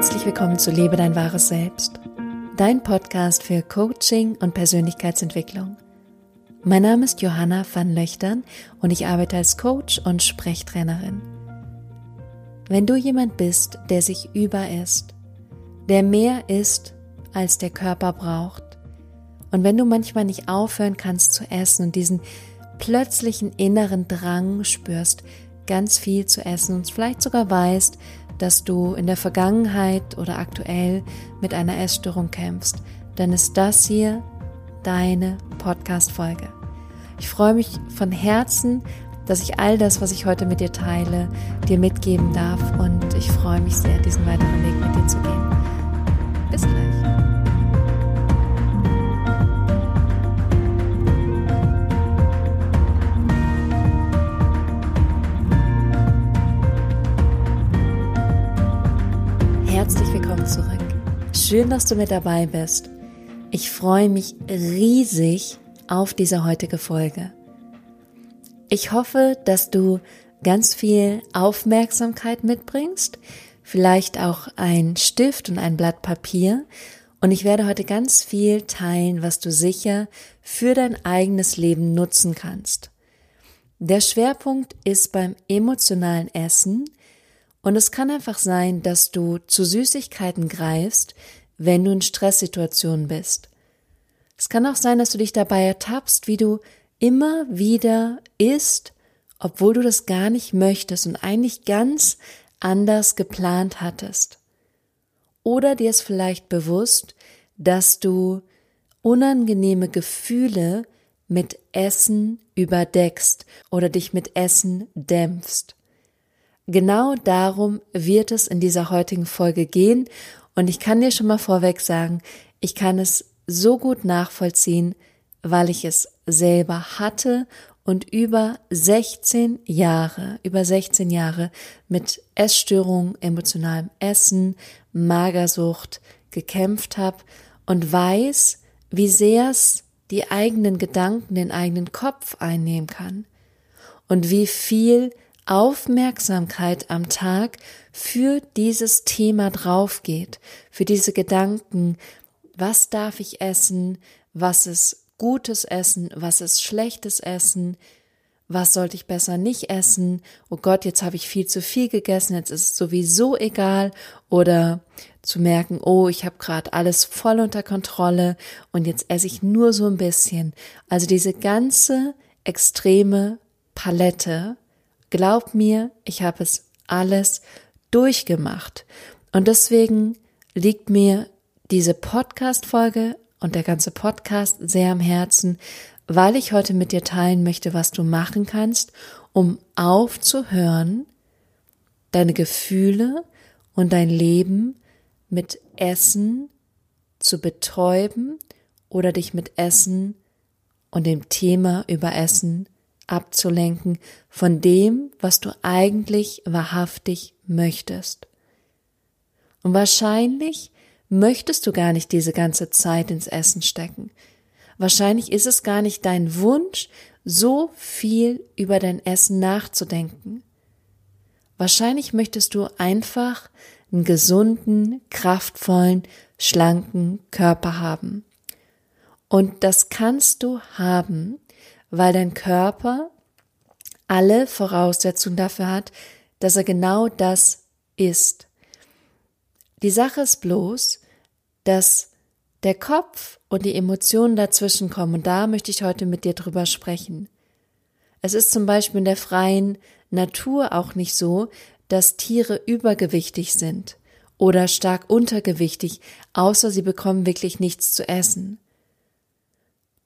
Herzlich willkommen zu Lebe dein wahres Selbst, dein Podcast für Coaching und Persönlichkeitsentwicklung. Mein Name ist Johanna van Löchtern und ich arbeite als Coach und Sprechtrainerin. Wenn du jemand bist, der sich über isst, der mehr isst, als der Körper braucht, und wenn du manchmal nicht aufhören kannst zu essen und diesen plötzlichen inneren Drang spürst, ganz viel zu essen und vielleicht sogar weißt, dass du in der Vergangenheit oder aktuell mit einer Essstörung kämpfst, dann ist das hier deine Podcast-Folge. Ich freue mich von Herzen, dass ich all das, was ich heute mit dir teile, dir mitgeben darf und ich freue mich sehr, diesen weiteren Weg mit dir zu gehen. Bis gleich. Schön, dass du mit dabei bist. Ich freue mich riesig auf diese heutige Folge. Ich hoffe, dass du ganz viel Aufmerksamkeit mitbringst, vielleicht auch ein Stift und ein Blatt Papier. Und ich werde heute ganz viel teilen, was du sicher für dein eigenes Leben nutzen kannst. Der Schwerpunkt ist beim emotionalen Essen und es kann einfach sein, dass du zu Süßigkeiten greifst, wenn du in Stresssituationen bist. Es kann auch sein, dass du dich dabei ertappst, wie du immer wieder isst, obwohl du das gar nicht möchtest und eigentlich ganz anders geplant hattest. Oder dir ist vielleicht bewusst, dass du unangenehme Gefühle mit Essen überdeckst oder dich mit Essen dämpfst. Genau darum wird es in dieser heutigen Folge gehen und ich kann dir schon mal vorweg sagen, ich kann es so gut nachvollziehen, weil ich es selber hatte und über 16 Jahre, über 16 Jahre mit Essstörungen, emotionalem Essen, Magersucht gekämpft habe und weiß, wie sehr es die eigenen Gedanken, den eigenen Kopf einnehmen kann und wie viel Aufmerksamkeit am Tag für dieses Thema drauf geht, für diese Gedanken, was darf ich essen, was ist gutes Essen, was ist schlechtes Essen, was sollte ich besser nicht essen, oh Gott, jetzt habe ich viel zu viel gegessen, jetzt ist es sowieso egal, oder zu merken, oh, ich habe gerade alles voll unter Kontrolle und jetzt esse ich nur so ein bisschen. Also diese ganze extreme Palette Glaub mir, ich habe es alles durchgemacht. Und deswegen liegt mir diese Podcast-Folge und der ganze Podcast sehr am Herzen, weil ich heute mit dir teilen möchte, was du machen kannst, um aufzuhören, deine Gefühle und dein Leben mit Essen zu betäuben oder dich mit Essen und dem Thema über Essen abzulenken von dem, was du eigentlich wahrhaftig möchtest. Und wahrscheinlich möchtest du gar nicht diese ganze Zeit ins Essen stecken. Wahrscheinlich ist es gar nicht dein Wunsch, so viel über dein Essen nachzudenken. Wahrscheinlich möchtest du einfach einen gesunden, kraftvollen, schlanken Körper haben. Und das kannst du haben, weil dein Körper alle Voraussetzungen dafür hat, dass er genau das ist. Die Sache ist bloß, dass der Kopf und die Emotionen dazwischen kommen und da möchte ich heute mit dir drüber sprechen. Es ist zum Beispiel in der freien Natur auch nicht so, dass Tiere übergewichtig sind oder stark untergewichtig, außer sie bekommen wirklich nichts zu essen.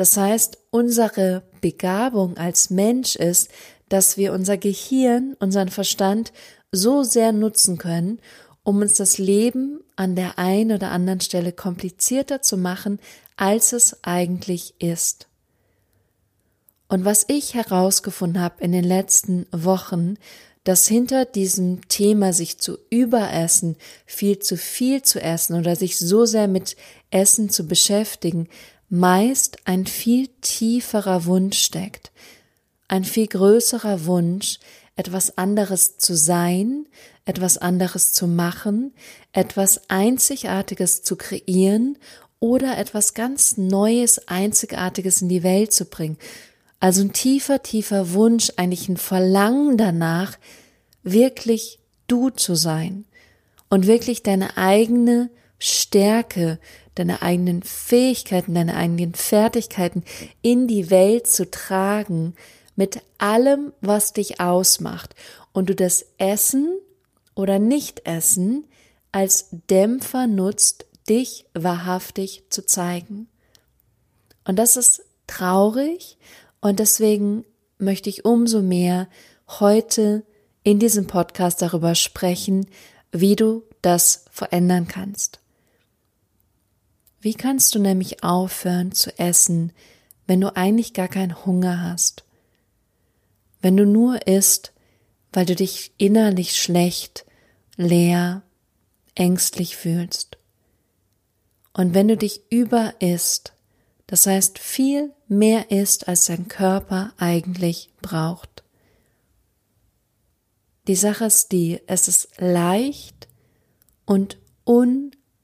Das heißt, unsere Begabung als Mensch ist, dass wir unser Gehirn, unseren Verstand so sehr nutzen können, um uns das Leben an der einen oder anderen Stelle komplizierter zu machen, als es eigentlich ist. Und was ich herausgefunden habe in den letzten Wochen, dass hinter diesem Thema sich zu überessen, viel zu viel zu essen oder sich so sehr mit Essen zu beschäftigen, meist ein viel tieferer Wunsch steckt, ein viel größerer Wunsch, etwas anderes zu sein, etwas anderes zu machen, etwas Einzigartiges zu kreieren oder etwas ganz Neues, Einzigartiges in die Welt zu bringen. Also ein tiefer, tiefer Wunsch, eigentlich ein Verlangen danach, wirklich du zu sein und wirklich deine eigene Stärke, deine eigenen Fähigkeiten, deine eigenen Fertigkeiten in die Welt zu tragen mit allem, was dich ausmacht und du das Essen oder Nicht-Essen als Dämpfer nutzt, dich wahrhaftig zu zeigen. Und das ist traurig und deswegen möchte ich umso mehr heute in diesem Podcast darüber sprechen, wie du das verändern kannst. Wie kannst du nämlich aufhören zu essen, wenn du eigentlich gar keinen Hunger hast? Wenn du nur isst, weil du dich innerlich schlecht, leer, ängstlich fühlst. Und wenn du dich über isst, das heißt viel mehr isst, als dein Körper eigentlich braucht. Die Sache ist die, es ist leicht und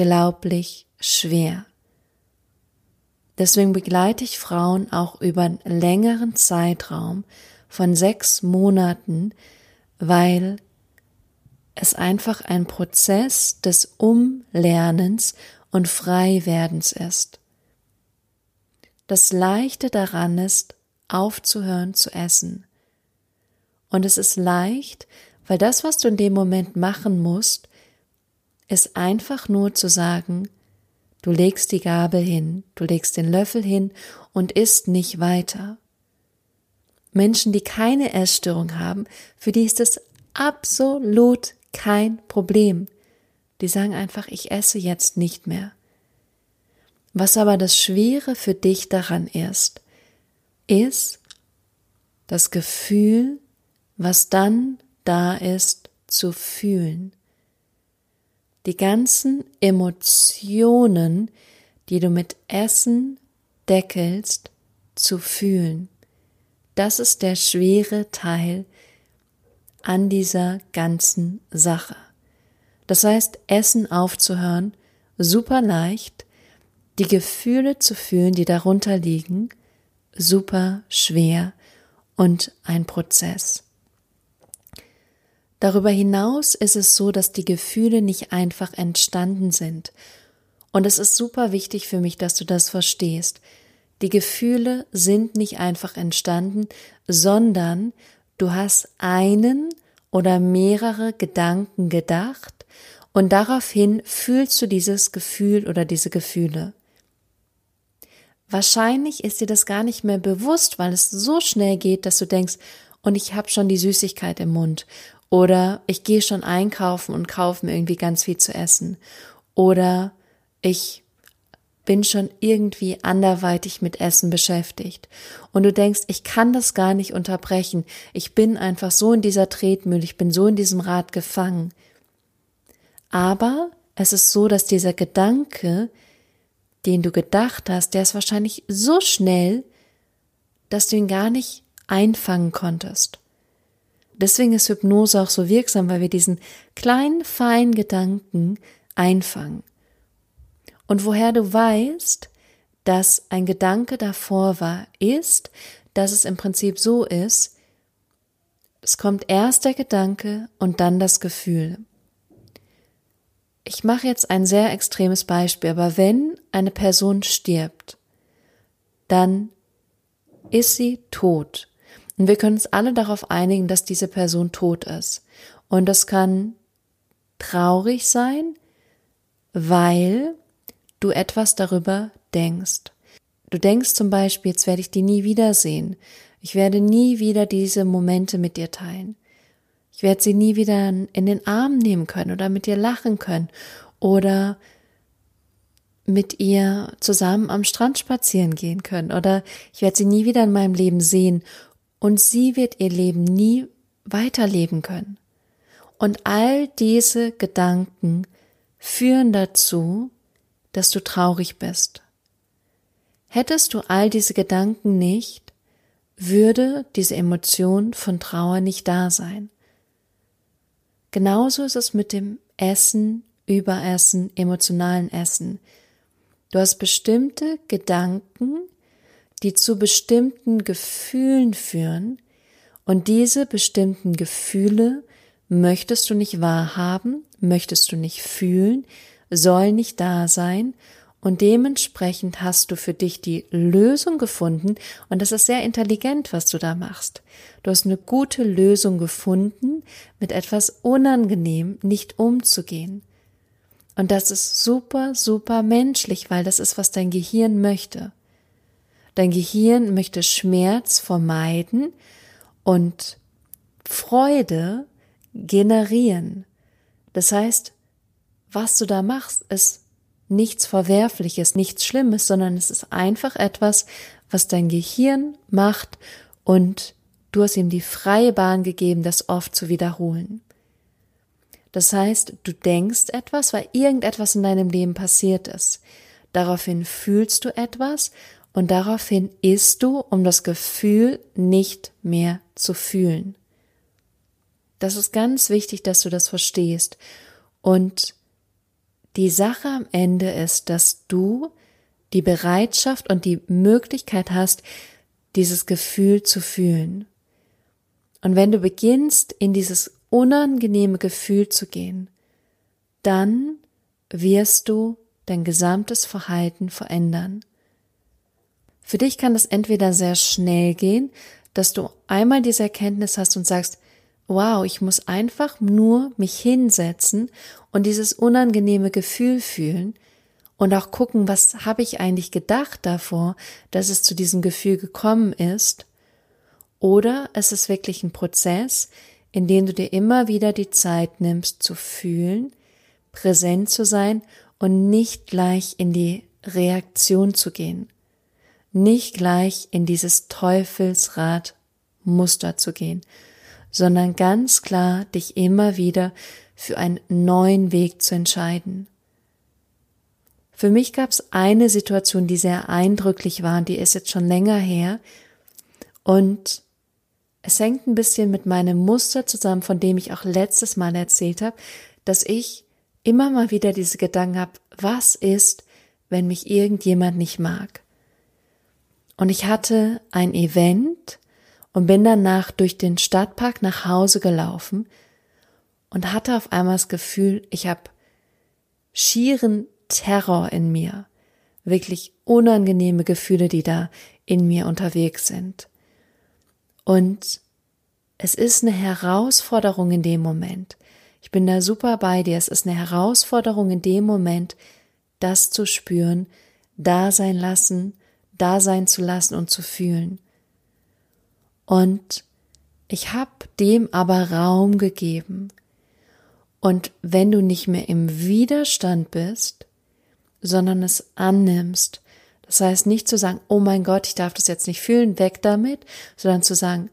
unglaublich schwer. Deswegen begleite ich Frauen auch über einen längeren Zeitraum von sechs Monaten, weil es einfach ein Prozess des Umlernens und Freiwerdens ist. Das Leichte daran ist, aufzuhören zu essen. Und es ist leicht, weil das, was du in dem Moment machen musst, ist einfach nur zu sagen, du legst die Gabel hin, du legst den Löffel hin und isst nicht weiter. Menschen, die keine Essstörung haben, für die ist es absolut kein Problem. Die sagen einfach, ich esse jetzt nicht mehr. Was aber das Schwere für dich daran ist, ist das Gefühl, was dann da ist, zu fühlen. Die ganzen Emotionen, die du mit Essen deckelst, zu fühlen. Das ist der schwere Teil an dieser ganzen Sache. Das heißt, Essen aufzuhören, super leicht, die Gefühle zu fühlen, die darunter liegen, super schwer und ein Prozess. Darüber hinaus ist es so, dass die Gefühle nicht einfach entstanden sind. Und es ist super wichtig für mich, dass du das verstehst. Die Gefühle sind nicht einfach entstanden, sondern du hast einen oder mehrere Gedanken gedacht und daraufhin fühlst du dieses Gefühl oder diese Gefühle. Wahrscheinlich ist dir das gar nicht mehr bewusst, weil es so schnell geht, dass du denkst, und ich habe schon die Süßigkeit im Mund oder ich gehe schon einkaufen und kaufe mir irgendwie ganz viel zu essen oder ich bin schon irgendwie anderweitig mit Essen beschäftigt. Und du denkst, ich kann das gar nicht unterbrechen. Ich bin einfach so in dieser Tretmühle, ich bin so in diesem Rad gefangen. Aber es ist so, dass dieser Gedanke, den du gedacht hast, der ist wahrscheinlich so schnell, dass du ihn gar nicht einfangen konntest. Deswegen ist Hypnose auch so wirksam, weil wir diesen kleinen, feinen Gedanken einfangen. Und woher du weißt, dass ein Gedanke davor war, ist, dass es im Prinzip so ist, es kommt erst der Gedanke und dann das Gefühl. Ich mache jetzt ein sehr extremes Beispiel, aber wenn eine Person stirbt, dann ist sie tot. Und wir können uns alle darauf einigen, dass diese Person tot ist. Und das kann traurig sein, weil du etwas darüber denkst. Du denkst zum Beispiel, jetzt werde ich die nie wiedersehen. Ich werde nie wieder diese Momente mit dir teilen. Ich werde sie nie wieder in den Arm nehmen können oder mit ihr lachen können oder mit ihr zusammen am Strand spazieren gehen können oder ich werde sie nie wieder in meinem Leben sehen und sie wird ihr Leben nie weiterleben können. Und all diese Gedanken führen dazu, dass du traurig bist. Hättest du all diese Gedanken nicht, würde diese Emotion von Trauer nicht da sein. Genauso ist es mit dem Essen, Überessen, emotionalen Essen. Du hast bestimmte Gedanken, die zu bestimmten Gefühlen führen, und diese bestimmten Gefühle möchtest du nicht wahrhaben, möchtest du nicht fühlen, sollen nicht da sein, und dementsprechend hast du für dich die Lösung gefunden, und das ist sehr intelligent, was du da machst. Du hast eine gute Lösung gefunden, mit etwas unangenehm nicht umzugehen. Und das ist super, super menschlich, weil das ist, was dein Gehirn möchte. Dein Gehirn möchte Schmerz vermeiden und Freude generieren. Das heißt, was du da machst, ist nichts Verwerfliches, nichts Schlimmes, sondern es ist einfach etwas, was dein Gehirn macht und du hast ihm die freie Bahn gegeben, das oft zu wiederholen. Das heißt, du denkst etwas, weil irgendetwas in deinem Leben passiert ist. Daraufhin fühlst du etwas und daraufhin isst du, um das Gefühl nicht mehr zu fühlen. Das ist ganz wichtig, dass du das verstehst. Und die Sache am Ende ist, dass du die Bereitschaft und die Möglichkeit hast, dieses Gefühl zu fühlen. Und wenn du beginnst, in dieses unangenehme Gefühl zu gehen, dann wirst du dein gesamtes Verhalten verändern. Für dich kann das entweder sehr schnell gehen, dass du einmal diese Erkenntnis hast und sagst, wow, ich muss einfach nur mich hinsetzen und dieses unangenehme Gefühl fühlen und auch gucken, was habe ich eigentlich gedacht davor, dass es zu diesem Gefühl gekommen ist. Oder es ist wirklich ein Prozess, in dem du dir immer wieder die Zeit nimmst zu fühlen, präsent zu sein und nicht gleich in die Reaktion zu gehen, nicht gleich in dieses Teufelsrad Muster zu gehen, sondern ganz klar dich immer wieder für einen neuen Weg zu entscheiden. Für mich gab es eine Situation, die sehr eindrücklich war, und die ist jetzt schon länger her. Und es hängt ein bisschen mit meinem Muster zusammen, von dem ich auch letztes Mal erzählt habe, dass ich immer mal wieder diese Gedanken habe, was ist, wenn mich irgendjemand nicht mag? Und ich hatte ein Event und bin danach durch den Stadtpark nach Hause gelaufen und hatte auf einmal das Gefühl, ich habe schieren Terror in mir, wirklich unangenehme Gefühle, die da in mir unterwegs sind. Und es ist eine Herausforderung in dem Moment. Ich bin da super bei dir. Es ist eine Herausforderung in dem Moment, das zu spüren, da sein lassen, da sein zu lassen und zu fühlen. Und ich habe dem aber Raum gegeben. Und wenn du nicht mehr im Widerstand bist, sondern es annimmst, das heißt nicht zu sagen, oh mein Gott, ich darf das jetzt nicht fühlen, weg damit, sondern zu sagen,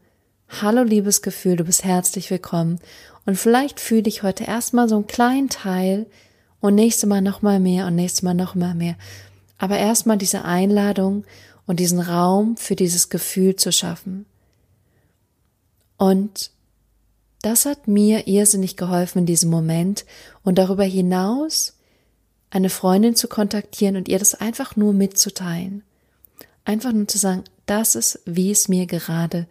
hallo liebes Gefühl, du bist herzlich willkommen und vielleicht fühle ich heute erstmal so einen kleinen Teil und nächste Mal nochmal mehr und nächste Mal nochmal mehr. Aber erstmal diese Einladung und diesen Raum für dieses Gefühl zu schaffen. Und das hat mir irrsinnig geholfen in diesem Moment und darüber hinaus eine Freundin zu kontaktieren und ihr das einfach nur mitzuteilen. Einfach nur zu sagen, das ist, wie es mir gerade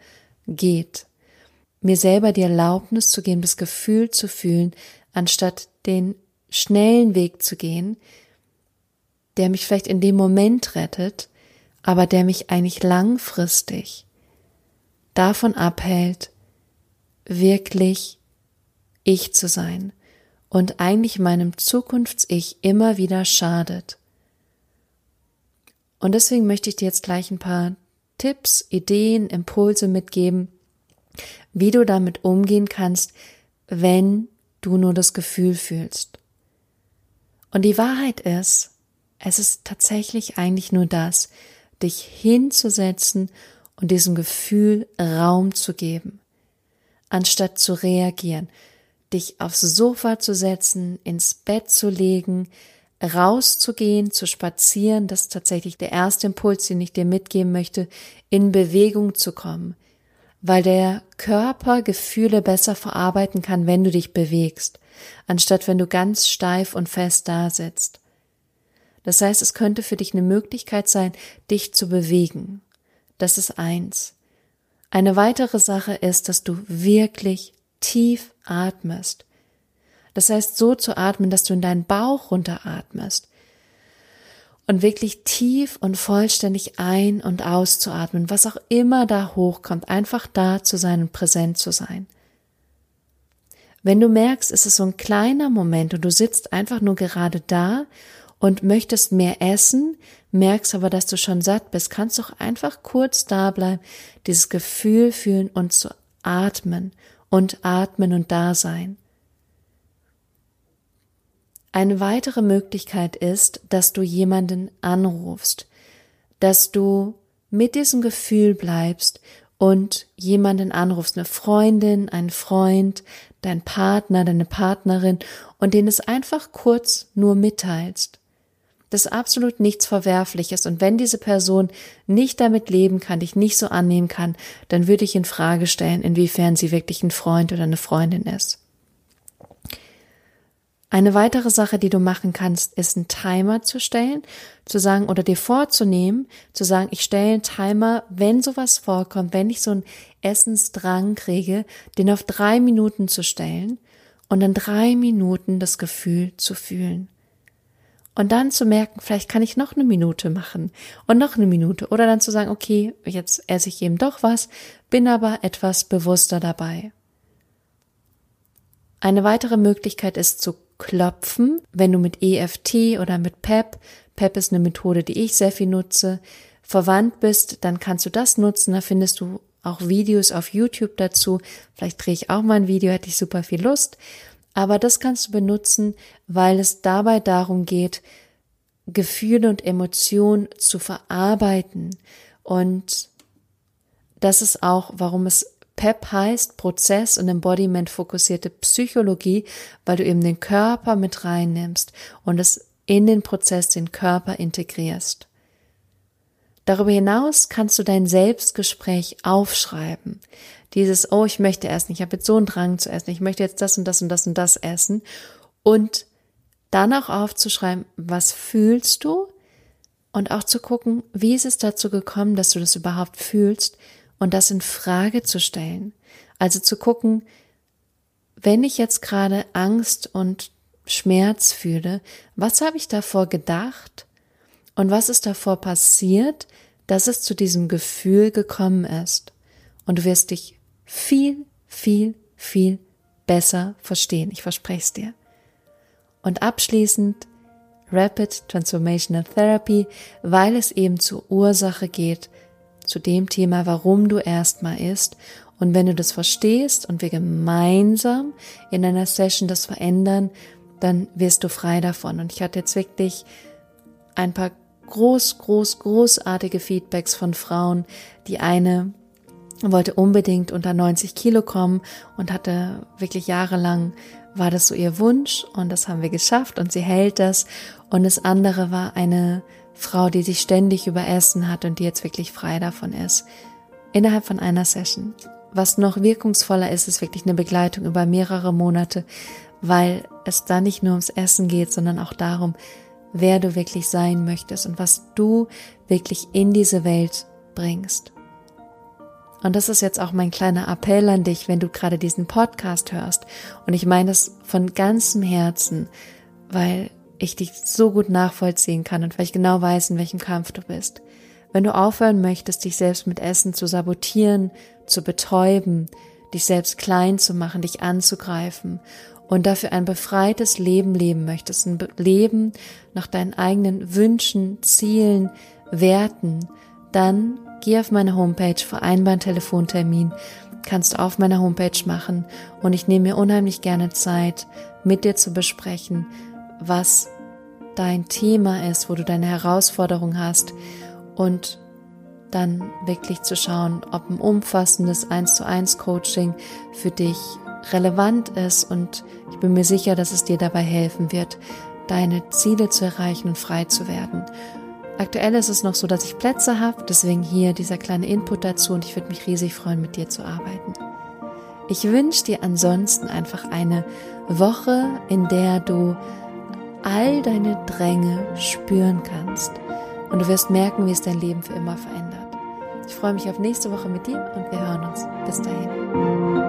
geht. Mir selber die Erlaubnis zu geben, das Gefühl zu fühlen, anstatt den schnellen Weg zu gehen, der mich vielleicht in dem Moment rettet, aber der mich eigentlich langfristig davon abhält, wirklich ich zu sein und eigentlich meinem Zukunfts-Ich immer wieder schadet. Und deswegen möchte ich dir jetzt gleich ein paar Tipps, Ideen, Impulse mitgeben, wie du damit umgehen kannst, wenn du nur das Gefühl fühlst. Und die Wahrheit ist, es ist tatsächlich eigentlich nur das, dich hinzusetzen und diesem Gefühl Raum zu geben anstatt zu reagieren, dich aufs Sofa zu setzen, ins Bett zu legen, rauszugehen, zu spazieren, das ist tatsächlich der erste Impuls, den ich dir mitgeben möchte, in Bewegung zu kommen, weil der Körper Gefühle besser verarbeiten kann, wenn du dich bewegst, anstatt wenn du ganz steif und fest da sitzt. Das heißt, es könnte für dich eine Möglichkeit sein, dich zu bewegen. Das ist eins. Eine weitere Sache ist, dass du wirklich tief atmest. Das heißt, so zu atmen, dass du in deinen Bauch runteratmest und wirklich tief und vollständig ein- und auszuatmen, was auch immer da hochkommt, einfach da zu sein und präsent zu sein. Wenn du merkst, es ist so ein kleiner Moment und du sitzt einfach nur gerade da und möchtest mehr essen, merkst aber, dass du schon satt bist, kannst du auch einfach kurz da bleiben, dieses Gefühl fühlen und zu atmen und atmen und da sein. Eine weitere Möglichkeit ist, dass du jemanden anrufst, dass du mit diesem Gefühl bleibst und jemanden anrufst, eine Freundin, ein Freund, dein Partner, deine Partnerin und den es einfach kurz nur mitteilst. Das ist absolut nichts Verwerfliches und wenn diese Person nicht damit leben kann, dich nicht so annehmen kann, dann würde ich in Frage stellen, inwiefern sie wirklich ein Freund oder eine Freundin ist. Eine weitere Sache, die du machen kannst, ist einen Timer zu stellen, zu sagen oder dir vorzunehmen, zu sagen, ich stelle einen Timer, wenn sowas vorkommt, wenn ich so einen Essensdrang kriege, den auf drei Minuten zu stellen und dann drei Minuten das Gefühl zu fühlen. Und dann zu merken, vielleicht kann ich noch eine Minute machen und noch eine Minute oder dann zu sagen, okay, jetzt esse ich eben doch was, bin aber etwas bewusster dabei. Eine weitere Möglichkeit ist zu klopfen, wenn du mit EFT oder mit PEP, PEP ist eine Methode, die ich sehr viel nutze, verwandt bist, dann kannst du das nutzen, da findest du auch Videos auf YouTube dazu. Vielleicht drehe ich auch mal ein Video, hätte ich super viel Lust. Aber das kannst du benutzen, weil es dabei darum geht, Gefühle und Emotionen zu verarbeiten. Und das ist auch, warum es PEP heißt Prozess- und Embodiment fokussierte Psychologie, weil du eben den Körper mit reinnimmst und es in den Prozess den Körper integrierst. Darüber hinaus kannst du dein Selbstgespräch aufschreiben. Dieses, oh, ich möchte essen, ich habe jetzt so einen Drang zu essen, ich möchte jetzt das und das und das und das essen. Und dann auch aufzuschreiben, was fühlst du? Und auch zu gucken, wie ist es dazu gekommen, dass du das überhaupt fühlst? und das in Frage zu stellen. Also zu gucken, wenn ich jetzt gerade Angst und Schmerz fühle, was habe ich davor gedacht und was ist davor passiert, dass es zu diesem Gefühl gekommen ist. Und du wirst dich viel, viel, viel besser verstehen. Ich verspreche es dir. Und abschließend Rapid Transformational Therapy, weil es eben zur Ursache geht, zu dem Thema, warum du erstmal isst. Und wenn du das verstehst und wir gemeinsam in einer Session das verändern, dann wirst du frei davon. Und ich hatte jetzt wirklich ein paar groß, groß, großartige Feedbacks von Frauen. Die eine wollte unbedingt unter 90 Kilo kommen und hatte wirklich jahrelang war das so ihr Wunsch und das haben wir geschafft und sie hält das. Und das andere war eine Frau, die sich ständig überessen hat und die jetzt wirklich frei davon ist. Innerhalb von einer Session. Was noch wirkungsvoller ist, ist wirklich eine Begleitung über mehrere Monate, weil es da nicht nur ums Essen geht, sondern auch darum, wer du wirklich sein möchtest und was du wirklich in diese Welt bringst. Und das ist jetzt auch mein kleiner Appell an dich, wenn du gerade diesen Podcast hörst. Und ich meine das von ganzem Herzen, weil ich dich so gut nachvollziehen kann und weil ich genau weiß, in welchem Kampf du bist. Wenn du aufhören möchtest, dich selbst mit Essen zu sabotieren, zu betäuben, dich selbst klein zu machen, dich anzugreifen und dafür ein befreites Leben leben möchtest, ein Leben nach deinen eigenen Wünschen, Zielen, Werten, dann geh auf meine Homepage, vereinbar einen Telefontermin, kannst du auf meiner Homepage machen. Und ich nehme mir unheimlich gerne Zeit, mit dir zu besprechen, was dein Thema ist, wo du deine Herausforderung hast. Und dann wirklich zu schauen, ob ein umfassendes 1 zu 1 Coaching für dich relevant ist. Und ich bin mir sicher, dass es dir dabei helfen wird, deine Ziele zu erreichen und frei zu werden. Aktuell ist es noch so, dass ich Plätze habe, deswegen hier dieser kleine Input dazu und ich würde mich riesig freuen, mit dir zu arbeiten. Ich wünsche dir ansonsten einfach eine Woche, in der du all deine Dränge spüren kannst und du wirst merken, wie es dein Leben für immer verändert. Ich freue mich auf nächste Woche mit dir und wir hören uns. Bis dahin.